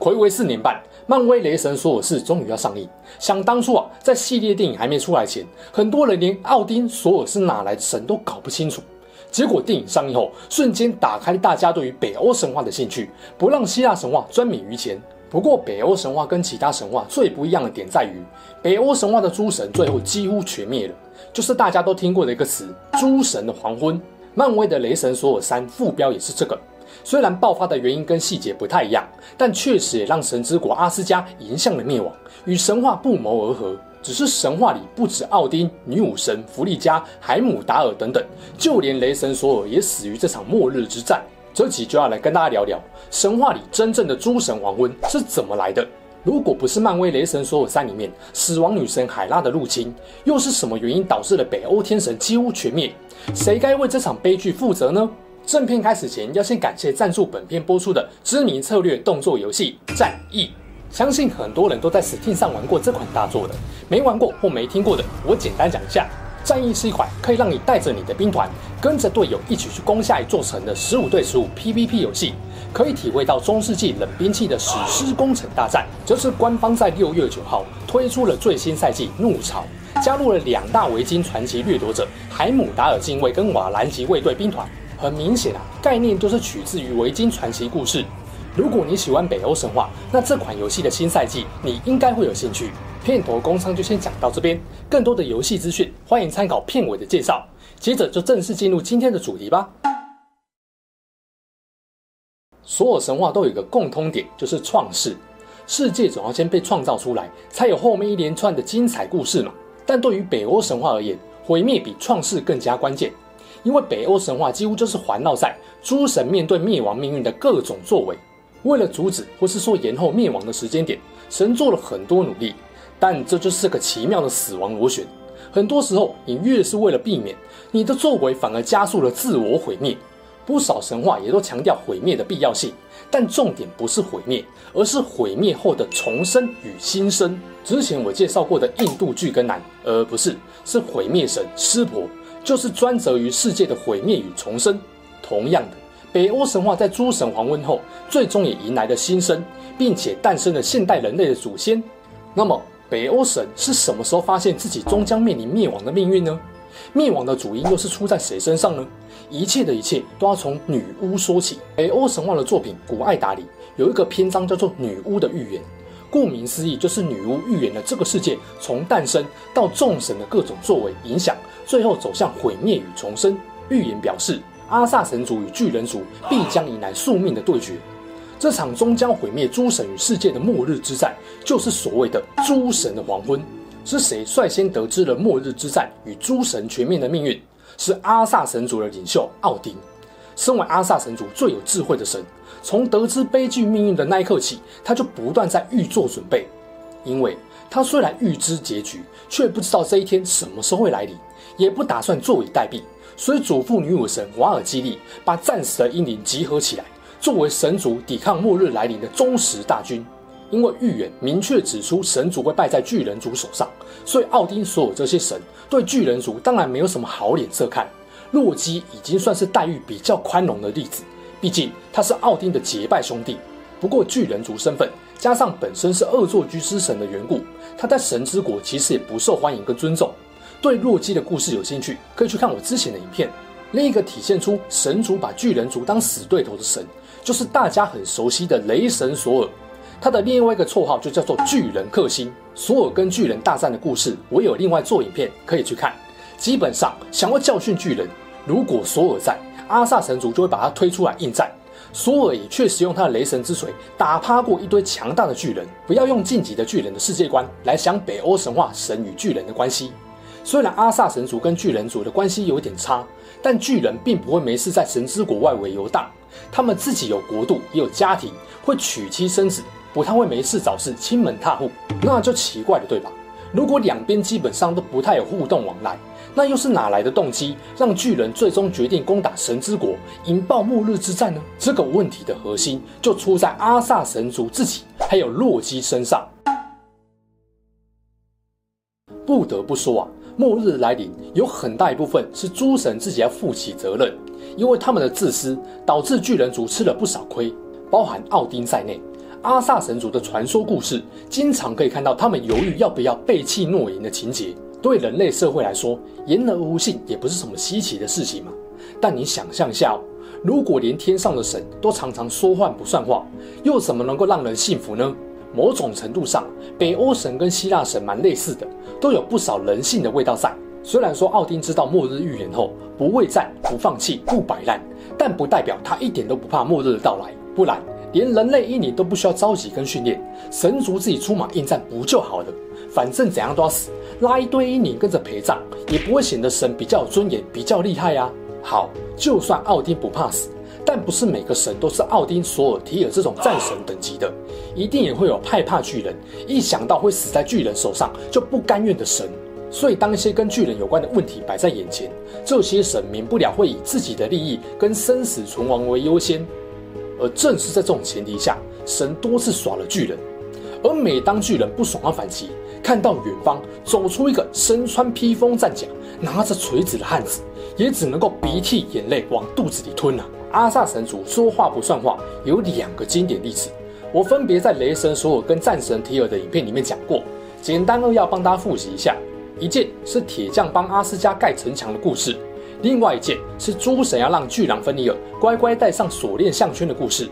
睽违四年半。漫威雷神索尔四终于要上映。想当初啊，在系列电影还没出来前，很多人连奥丁、索尔是哪来的神都搞不清楚。结果电影上映后，瞬间打开大家对于北欧神话的兴趣，不让希腊神话专美于前。不过，北欧神话跟其他神话最不一样的点在于，北欧神话的诸神最后几乎全灭了，就是大家都听过的一个词——诸神的黄昏。漫威的雷神索尔三副标也是这个。虽然爆发的原因跟细节不太一样，但确实也让神之国阿斯加迎向了灭亡，与神话不谋而合。只是神话里不止奥丁、女武神弗利嘉、海姆达尔等等，就连雷神索尔也死于这场末日之战。这集就要来跟大家聊聊神话里真正的诸神黄昏是怎么来的。如果不是漫威雷神索尔三里面死亡女神海拉的入侵，又是什么原因导致了北欧天神几乎全灭？谁该为这场悲剧负责呢？正片开始前，要先感谢赞助本片播出的知名策略动作游戏《战役》。相信很多人都在 Steam 上玩过这款大作的，没玩过或没听过的，我简单讲一下。《战役》是一款可以让你带着你的兵团，跟着队友一起去攻下一座城的十五对十五 PVP 游戏，可以体会到中世纪冷兵器的史诗攻城大战。这是官方在六月九号推出了最新赛季怒潮，加入了两大维京传奇掠夺者海姆达尔禁卫跟瓦兰吉卫队兵团。很明显啊，概念都是取自于维京传奇故事。如果你喜欢北欧神话，那这款游戏的新赛季你应该会有兴趣。片头工商就先讲到这边，更多的游戏资讯欢迎参考片尾的介绍。接着就正式进入今天的主题吧。所有神话都有一个共通点，就是创世。世界总要先被创造出来，才有后面一连串的精彩故事嘛。但对于北欧神话而言，毁灭比创世更加关键。因为北欧神话几乎就是环绕在诸神面对灭亡命运的各种作为，为了阻止或是说延后灭亡的时间点，神做了很多努力，但这就是个奇妙的死亡螺旋。很多时候，你越是为了避免，你的作为反而加速了自我毁灭。不少神话也都强调毁灭的必要性，但重点不是毁灭，而是毁灭后的重生与新生。之前我介绍过的印度巨根男，而不是，是毁灭神湿婆。就是专责于世界的毁灭与重生。同样的，北欧神话在诸神黄昏后，最终也迎来了新生，并且诞生了现代人类的祖先。那么，北欧神是什么时候发现自己终将面临灭亡的命运呢？灭亡的主因又是出在谁身上呢？一切的一切都要从女巫说起。北欧神话的作品《古爱达》里有一个篇章叫做“女巫的预言”，顾名思义，就是女巫预言了这个世界从诞生到众神的各种作为影响。最后走向毁灭与重生。预言表示，阿萨神族与巨人族必将迎来宿命的对决。这场终将毁灭诸神与世界的末日之战，就是所谓的诸神的黄昏。是谁率先得知了末日之战与诸神全面的命运？是阿萨神族的领袖奥丁。身为阿萨神族最有智慧的神，从得知悲剧命运的那一刻起，他就不断在预做准备。因为他虽然预知结局，却不知道这一天什么时候会来临。也不打算坐以待毙，所以嘱咐女武神瓦尔基利把战死的英灵集合起来，作为神族抵抗末日来临的忠实大军。因为预言明确指出神族会败在巨人族手上，所以奥丁所有这些神对巨人族当然没有什么好脸色看。洛基已经算是待遇比较宽容的例子，毕竟他是奥丁的结拜兄弟。不过巨人族身份加上本身是恶作剧之神的缘故，他在神之国其实也不受欢迎跟尊重。对洛基的故事有兴趣，可以去看我之前的影片。另一个体现出神族把巨人族当死对头的神，就是大家很熟悉的雷神索尔。他的另外一个绰号就叫做巨人克星。索尔跟巨人大战的故事，我有另外做影片可以去看。基本上想要教训巨人，如果索尔在，阿萨神族就会把他推出来应战。索尔也确实用他的雷神之锤打趴过一堆强大的巨人。不要用晋级的巨人的世界观来想北欧神话神与巨人的关系。虽然阿萨神族跟巨人族的关系有点差，但巨人并不会没事在神之国外围游荡。他们自己有国度，也有家庭，会娶妻生子，不太会没事找事，亲门踏户。那就奇怪了，对吧？如果两边基本上都不太有互动往来，那又是哪来的动机让巨人最终决定攻打神之国，引爆末日之战呢？这个问题的核心就出在阿萨神族自己，还有洛基身上。不得不说啊，末日来临有很大一部分是诸神自己要负起责任，因为他们的自私导致巨人族吃了不少亏，包含奥丁在内。阿萨神族的传说故事，经常可以看到他们犹豫要不要背弃诺言的情节。对人类社会来说，言而无信也不是什么稀奇的事情嘛。但你想象下，如果连天上的神都常常说话不算话，又怎么能够让人信服呢？某种程度上，北欧神跟希腊神蛮类似的，都有不少人性的味道在。虽然说奥丁知道末日预言后不畏战、不放弃、不摆烂，但不代表他一点都不怕末日的到来，不然。连人类英灵都不需要召集跟训练，神族自己出马应战不就好了？反正怎样都要死，拉一堆英灵跟着陪葬，也不会显得神比较有尊严、比较厉害呀、啊。好，就算奥丁不怕死，但不是每个神都是奥丁、索尔、提尔这种战神等级的，一定也会有害怕巨人，一想到会死在巨人手上就不甘愿的神。所以，当一些跟巨人有关的问题摆在眼前，这些神免不了会以自己的利益跟生死存亡为优先。而正是在这种前提下，神多次耍了巨人。而每当巨人不爽要反击，看到远方走出一个身穿披风战甲、拿着锤子的汉子，也只能够鼻涕眼泪往肚子里吞、啊。阿萨神族说话不算话，有两个经典例子，我分别在雷神索尔跟战神提尔的影片里面讲过，简单扼要帮大家复习一下。一件是铁匠帮阿斯加盖城墙的故事。另外一件是诸神要让巨狼芬尼尔乖乖戴上锁链项圈的故事。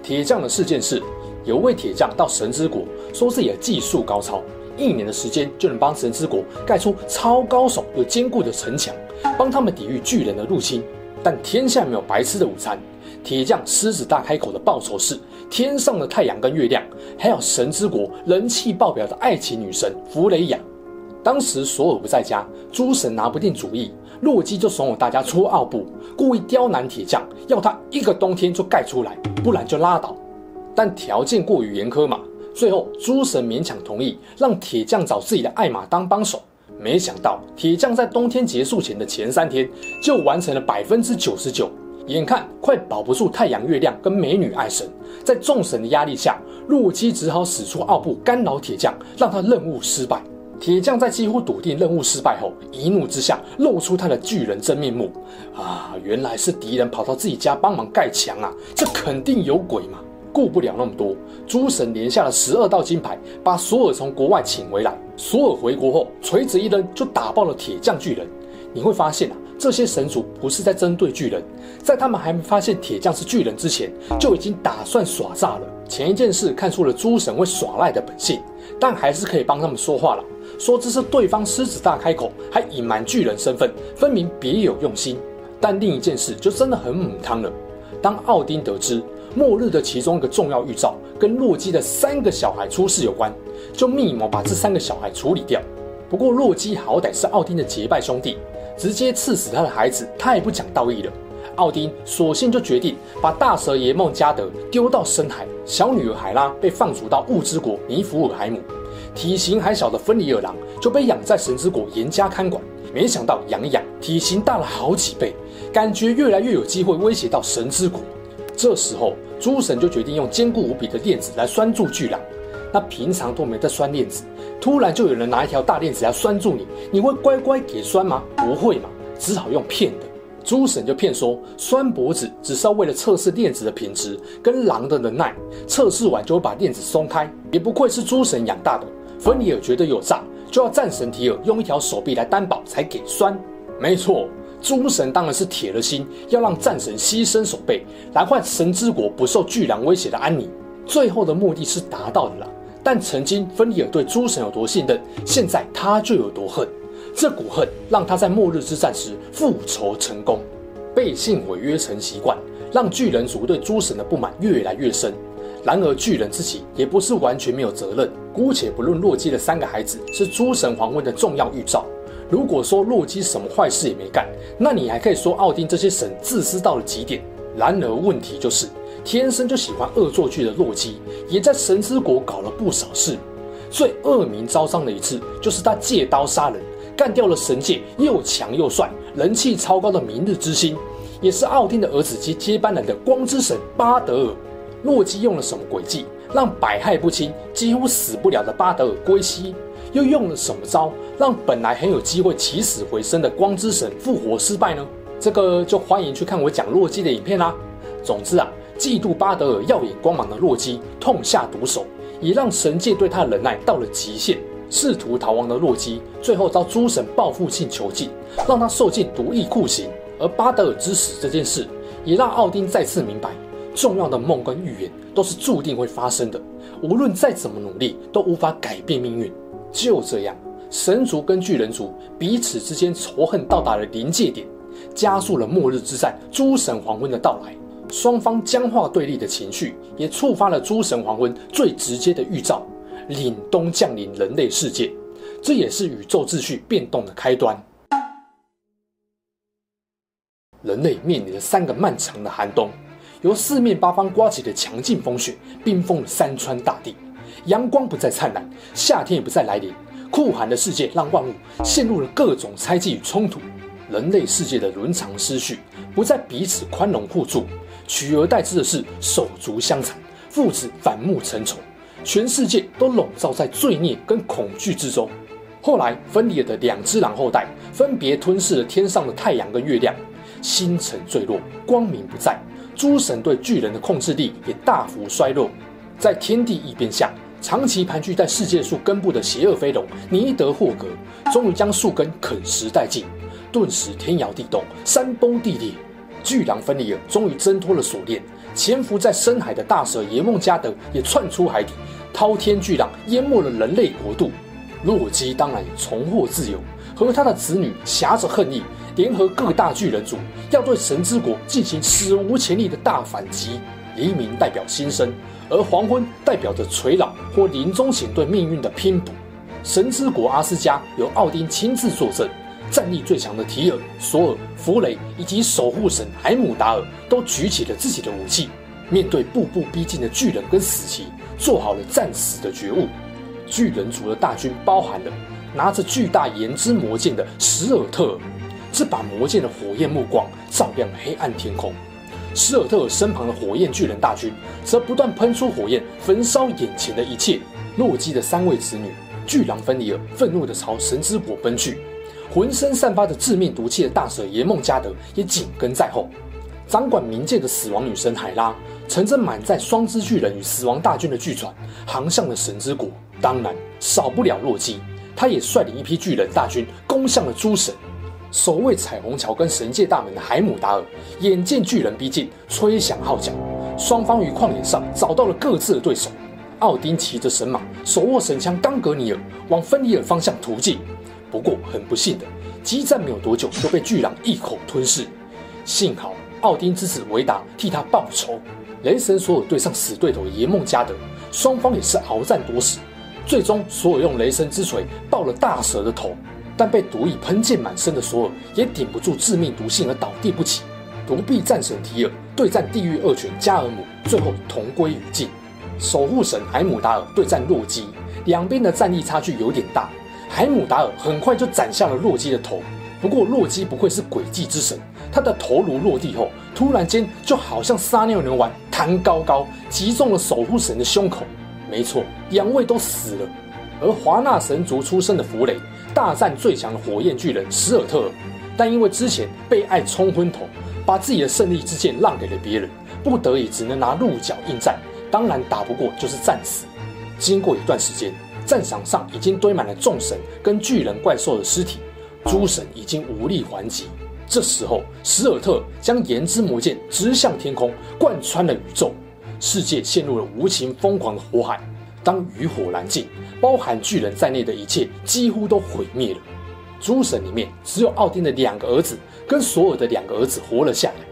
铁匠的事件是，有位铁匠到神之国，说自己的技术高超，一年的时间就能帮神之国盖出超高耸又坚固的城墙，帮他们抵御巨人的入侵。但天下没有白吃的午餐，铁匠狮子大开口的报酬是天上的太阳跟月亮，还有神之国人气爆表的爱情女神弗雷雅。当时索尔不在家，诸神拿不定主意。洛基就怂恿大家出奥布，故意刁难铁匠，要他一个冬天就盖出来，不然就拉倒。但条件过于严苛嘛，最后诸神勉强同意，让铁匠找自己的爱马当帮手。没想到铁匠在冬天结束前的前三天就完成了百分之九十九，眼看快保不住太阳、月亮跟美女爱神，在众神的压力下，洛基只好使出奥布干扰铁匠，让他任务失败。铁匠在几乎笃定任务失败后，一怒之下露出他的巨人真面目。啊，原来是敌人跑到自己家帮忙盖墙啊！这肯定有鬼嘛！顾不了那么多，诸神连下了十二道金牌，把索尔从国外请回来。索尔回国后，锤子一扔就打爆了铁匠巨人。你会发现啊，这些神族不是在针对巨人，在他们还没发现铁匠是巨人之前，就已经打算耍诈了。前一件事看出了诸神会耍赖的本性，但还是可以帮他们说话了。说这是对方狮子大开口，还隐瞒巨人身份，分明别有用心。但另一件事就真的很母汤了。当奥丁得知末日的其中一个重要预兆跟洛基的三个小孩出事有关，就密谋把这三个小孩处理掉。不过洛基好歹是奥丁的结拜兄弟，直接刺死他的孩子太不讲道义了。奥丁索性就决定把大蛇爷孟加德丢到深海，小女儿海拉被放逐到雾之国尼弗尔海姆。体型还小的芬里尔狼就被养在神之国严加看管，没想到养一养，体型大了好几倍，感觉越来越有机会威胁到神之国。这时候，诸神就决定用坚固无比的链子来拴住巨狼。那平常都没得拴链子，突然就有人拿一条大链子来拴住你，你会乖乖给拴吗？不会嘛，只好用骗的。诸神就骗说拴脖子只是要为了测试链子的品质跟狼的能耐，测试完就会把链子松开。也不愧是诸神养大的。芬里尔觉得有诈，就要战神提尔用一条手臂来担保才给拴。没错，诸神当然是铁了心要让战神牺牲手臂，来换神之国不受巨狼威胁的安宁。最后的目的是达到了啦，但曾经芬里尔对诸神有多信任，现在他就有多恨。这股恨让他在末日之战时复仇成功，背信违约成习惯，让巨人族对诸神的不满越来越深。然而巨人自己也不是完全没有责任。姑且不论洛基的三个孩子是诸神黄昏的重要预兆，如果说洛基什么坏事也没干，那你还可以说奥丁这些神自私到了极点。然而问题就是，天生就喜欢恶作剧的洛基，也在神之国搞了不少事。最恶名昭彰的一次，就是他借刀杀人，干掉了神界又强又帅、人气超高的明日之星，也是奥丁的儿子及接班人的光之神巴德尔。洛基用了什么诡计，让百害不侵、几乎死不了的巴德尔归西？又用了什么招，让本来很有机会起死回生的光之神复活失败呢？这个就欢迎去看我讲洛基的影片啦。总之啊，嫉妒巴德尔耀眼光芒的洛基痛下毒手，也让神界对他的忍耐到了极限。试图逃亡的洛基，最后遭诸神报复性囚禁，让他受尽毒液酷刑。而巴德尔之死这件事，也让奥丁再次明白，重要的梦跟预言都是注定会发生的，无论再怎么努力，都无法改变命运。就这样，神族跟巨人族彼此之间仇恨到达了临界点，加速了末日之战诸神黄昏的到来。双方僵化对立的情绪，也触发了诸神黄昏最直接的预兆。凛冬降临人类世界，这也是宇宙秩序变动的开端。人类面临了三个漫长的寒冬，由四面八方刮起的强劲风雪，冰封了山川大地，阳光不再灿烂，夏天也不再来临，酷寒的世界让万物陷入了各种猜忌与冲突。人类世界的伦常失序，不再彼此宽容互助，取而代之的是手足相残，父子反目成仇。全世界都笼罩在罪孽跟恐惧之中。后来，芬里尔的两只狼后代分别吞噬了天上的太阳跟月亮，星辰坠落，光明不再。诸神对巨人的控制力也大幅衰弱。在天地异变下，长期盘踞在世界树根部的邪恶飞龙尼德霍格，终于将树根啃食殆尽，顿时天摇地动，山崩地裂。巨狼芬里尔终于挣脱了锁链，潜伏在深海的大蛇耶梦加德也窜出海底。滔天巨浪淹没了人类国度，洛基当然也重获自由，和他的子女挟着恨意，联合各大巨人族，要对神之国进行史无前例的大反击。黎明代表新生，而黄昏代表着垂老或临终前对命运的拼搏。神之国阿斯加由奥丁亲自坐镇，战力最强的提尔、索尔、弗雷以及守护神海姆达尔都举起了自己的武器，面对步步逼近的巨人跟死骑。做好了战死的觉悟，巨人族的大军包含了拿着巨大炎之魔剑的史尔特尔，这把魔剑的火焰目光照亮黑暗天空。施尔特尔身旁的火焰巨人大军则不断喷出火焰，焚烧眼前的一切。洛基的三位子女巨狼芬里尔愤怒地朝神之国奔去，浑身散发着致命毒气的大蛇耶梦加德也紧跟在后。掌管冥界的死亡女神海拉，乘着满载双之巨人与死亡大军的巨船，航向了神之国。当然，少不了洛基，他也率领一批巨人大军攻向了诸神。守卫彩虹桥跟神界大门的海姆达尔，眼见巨人逼近，吹响号角。双方于旷野上找到了各自的对手。奥丁骑着神马，手握神枪冈格尼尔，往芬里尔方向突进。不过很不幸的，激战没有多久就被巨狼一口吞噬。幸好。奥丁之子维达替他报仇，雷神索尔对上死对头耶梦加德，双方也是鏖战多时，最终索尔用雷神之锤爆了大蛇的头，但被毒液喷溅满身的索尔也顶不住致命毒性而倒地不起。独臂战神提尔对战地狱恶犬加尔姆，最后同归于尽。守护神海姆达尔对战洛基，两边的战力差距有点大，海姆达尔很快就斩下了洛基的头。不过洛基不愧是诡计之神。他的头颅落地后，突然间就好像撒尿牛丸弹高高，击中了守护神的胸口。没错，两位都死了。而华纳神族出身的弗雷大战最强的火焰巨人史尔特，但因为之前被爱冲昏头，把自己的胜利之剑让给了别人，不得已只能拿鹿角应战。当然打不过就是战死。经过一段时间，战场上已经堆满了众神跟巨人怪兽的尸体，诸神已经无力还击。这时候，史尔特将炎之魔剑直向天空，贯穿了宇宙，世界陷入了无情疯狂的火海。当余火燃尽，包含巨人在内的一切几乎都毁灭了。诸神里面，只有奥丁的两个儿子跟索尔的两个儿子活了下来，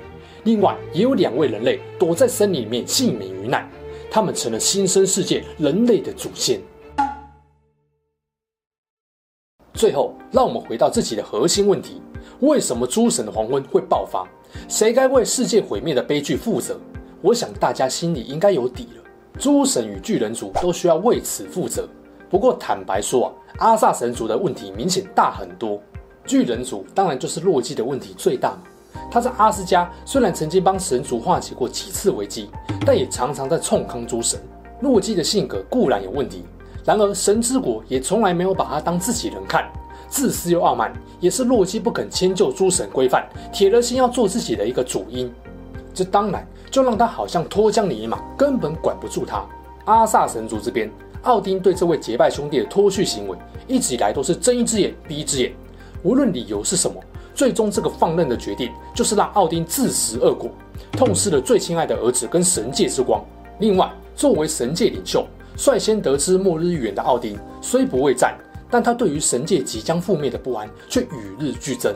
另外也有两位人类躲在森林里面幸免于难，他们成了新生世界人类的祖先。最后，让我们回到自己的核心问题。为什么诸神的黄昏会爆发？谁该为世界毁灭的悲剧负责？我想大家心里应该有底了。诸神与巨人族都需要为此负责。不过坦白说啊，阿萨神族的问题明显大很多。巨人族当然就是洛基的问题最大嘛。他在阿斯加虽然曾经帮神族化解过几次危机，但也常常在冲康诸神。洛基的性格固然有问题，然而神之国也从来没有把他当自己人看。自私又傲慢，也是洛基不肯迁就诸神规范，铁了心要做自己的一个主因。这当然就让他好像脱缰的野马，根本管不住他。阿萨神族这边。奥丁对这位结拜兄弟的脱序行为，一直以来都是睁一只眼闭一只眼。无论理由是什么，最终这个放任的决定，就是让奥丁自食恶果，痛失了最亲爱的儿子跟神界之光。另外，作为神界领袖，率先得知末日预言的奥丁，虽不畏战，但他对于神界即将覆灭的不安却与日俱增。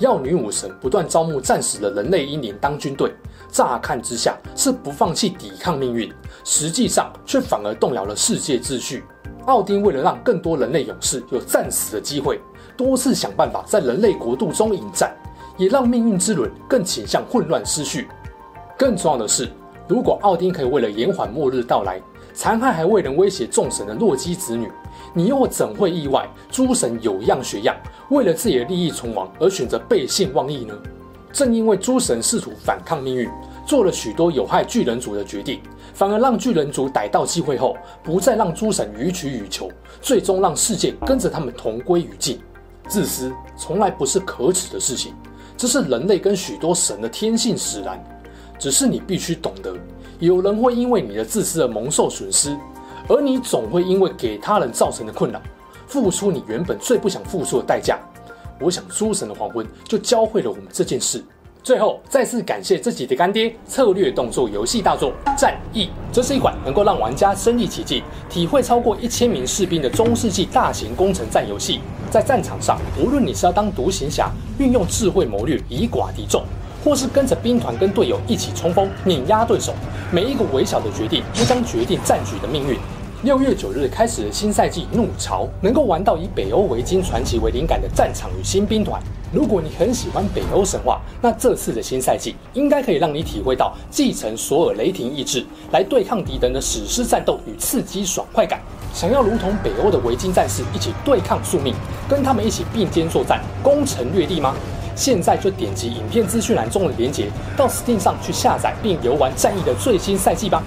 要女武神不断招募战死的人类英灵当军队。乍看之下是不放弃抵抗命运，实际上却反而动摇了世界秩序。奥丁为了让更多人类勇士有战死的机会，多次想办法在人类国度中引战，也让命运之轮更倾向混乱失序。更重要的是，如果奥丁可以为了延缓末日到来，残害还未能威胁众神的洛基子女，你又怎会意外诸神有样学样，为了自己的利益存亡而选择背信忘义呢？正因为诸神试图反抗命运，做了许多有害巨人族的决定，反而让巨人族逮到机会后，不再让诸神予取予求，最终让世界跟着他们同归于尽。自私从来不是可耻的事情，这是人类跟许多神的天性使然。只是你必须懂得，有人会因为你的自私而蒙受损失，而你总会因为给他人造成的困扰，付出你原本最不想付出的代价。我想诸神的黄昏就教会了我们这件事。最后，再次感谢自己的干爹——策略动作游戏大作《战役》。这是一款能够让玩家身临其境、体会超过一千名士兵的中世纪大型攻城战游戏。在战场上，无论你是要当独行侠，运用智慧谋略以寡敌众，或是跟着兵团跟队友一起冲锋碾压对手，每一个微小的决定都将决定战局的命运。六月九日开始的新赛季怒潮，能够玩到以北欧维京传奇为灵感的战场与新兵团。如果你很喜欢北欧神话，那这次的新赛季应该可以让你体会到继承索尔雷霆意志来对抗敌人的史诗战斗与刺激爽快感。想要如同北欧的维京战士一起对抗宿命，跟他们一起并肩作战、攻城略地吗？现在就点击影片资讯栏中的链接，到 Steam 上去下载并游玩战役的最新赛季吧。